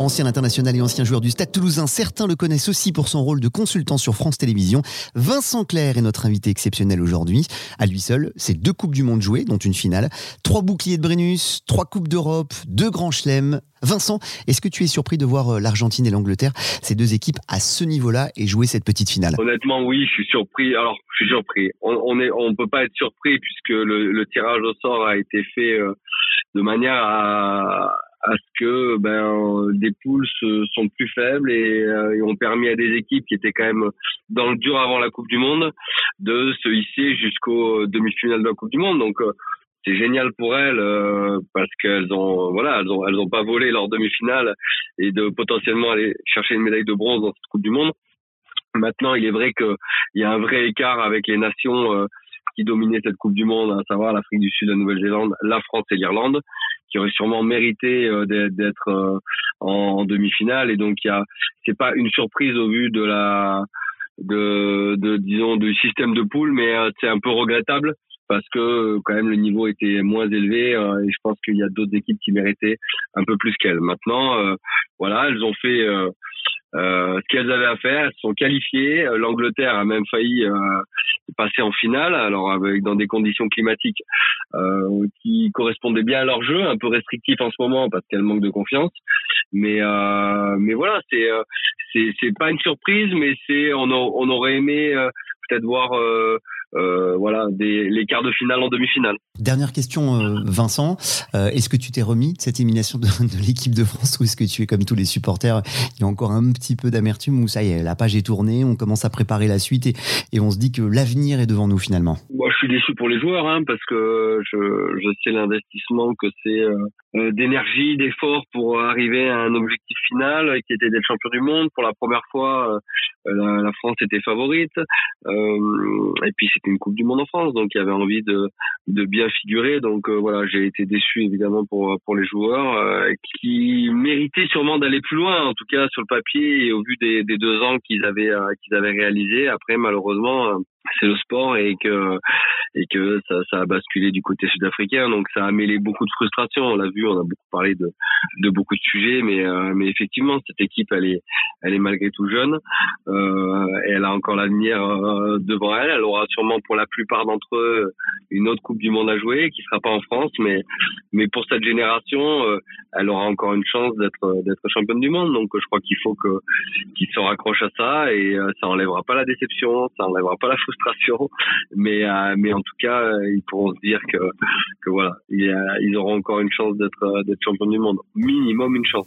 Ancien international et ancien joueur du Stade toulousain, certains le connaissent aussi pour son rôle de consultant sur France Télévisions. Vincent Clair est notre invité exceptionnel aujourd'hui. À lui seul, c'est deux Coupes du Monde jouées, dont une finale, trois boucliers de Brennus, trois Coupes d'Europe, deux grands chelems. Vincent, est-ce que tu es surpris de voir euh, l'Argentine et l'Angleterre, ces deux équipes à ce niveau-là et jouer cette petite finale? Honnêtement, oui, je suis surpris. Alors, je suis surpris. On, on est, on peut pas être surpris puisque le, tirage au sort a été fait euh, de manière à, que ben des poules sont plus faibles et, euh, ont permis à des équipes qui étaient quand même dans le dur avant la Coupe du Monde de se hisser jusqu'aux demi-finales de la Coupe du Monde. Donc euh, c'est génial pour elles euh, parce qu'elles ont voilà elles ont elles ont pas volé leur demi-finale et de potentiellement aller chercher une médaille de bronze dans cette Coupe du Monde. Maintenant, il est vrai qu'il y a un vrai écart avec les nations qui dominaient cette Coupe du Monde, à savoir l'Afrique du Sud, la Nouvelle-Zélande, la France et l'Irlande qui aurait sûrement mérité euh, d'être euh, en, demi-finale. Et donc, il y a, c'est pas une surprise au vu de la, de, disons, du système de poule, mais euh, c'est un peu regrettable parce que quand même le niveau était moins élevé et je pense qu'il y a d'autres équipes qui méritaient un peu plus qu'elles. Maintenant, voilà, elles ont fait ce qu'elles avaient à faire. Elles sont qualifiées. L'Angleterre a même failli passer en finale, alors avec dans des conditions climatiques euh, qui correspondaient bien à leur jeu, un peu restrictif en ce moment parce qu'elle manque de confiance. Mais euh, mais voilà, c'est c'est c'est pas une surprise, mais c'est on, on aurait aimé peut-être voir euh, voilà, des, les quarts de finale en demi-finale. Dernière question, euh, Vincent. Euh, est-ce que tu t'es remis de cette élimination de, de l'équipe de France ou est-ce que tu es comme tous les supporters Il y a encore un petit peu d'amertume ou ça y est, la page est tournée, on commence à préparer la suite et, et on se dit que l'avenir est devant nous finalement? Moi, je suis déçu pour les joueurs hein, parce que je, je sais l'investissement que c'est euh, d'énergie, d'effort pour arriver à un objectif final qui était d'être champion du monde. Pour la première fois, la, France était favorite. et puis c'était une Coupe du Monde en France, donc il y avait envie de, de bien figurer. Donc euh, voilà, j'ai été déçu évidemment pour pour les joueurs euh, qui méritaient sûrement d'aller plus loin, en tout cas sur le papier et au vu des, des deux ans qu'ils avaient euh, qu'ils avaient réalisé. Après malheureusement c'est le sport et que et que ça, a basculé du côté sud-africain. Donc ça a mêlé beaucoup de frustration. On l'a vu on a beaucoup parlé de beaucoup de sujets mais euh, mais effectivement cette équipe elle est malgré tout jeune. Euh, elle a encore l'avenir euh, devant elle. Elle aura sûrement pour la plupart d'entre eux une autre coupe du monde à jouer qui sera pas en France mais pour cette génération euh, elle aura encore une chance d'être championne du monde. Donc je crois qu'il faut qu'ils se raccrochent à ça et ça enlèvera pas la déception ça enlèvera pas la frustration, mais euh, mais en tout cas, euh, ils pourront se dire que que voilà, ils, auront encore une chance d'être d'être champion du monde, minimum une chance.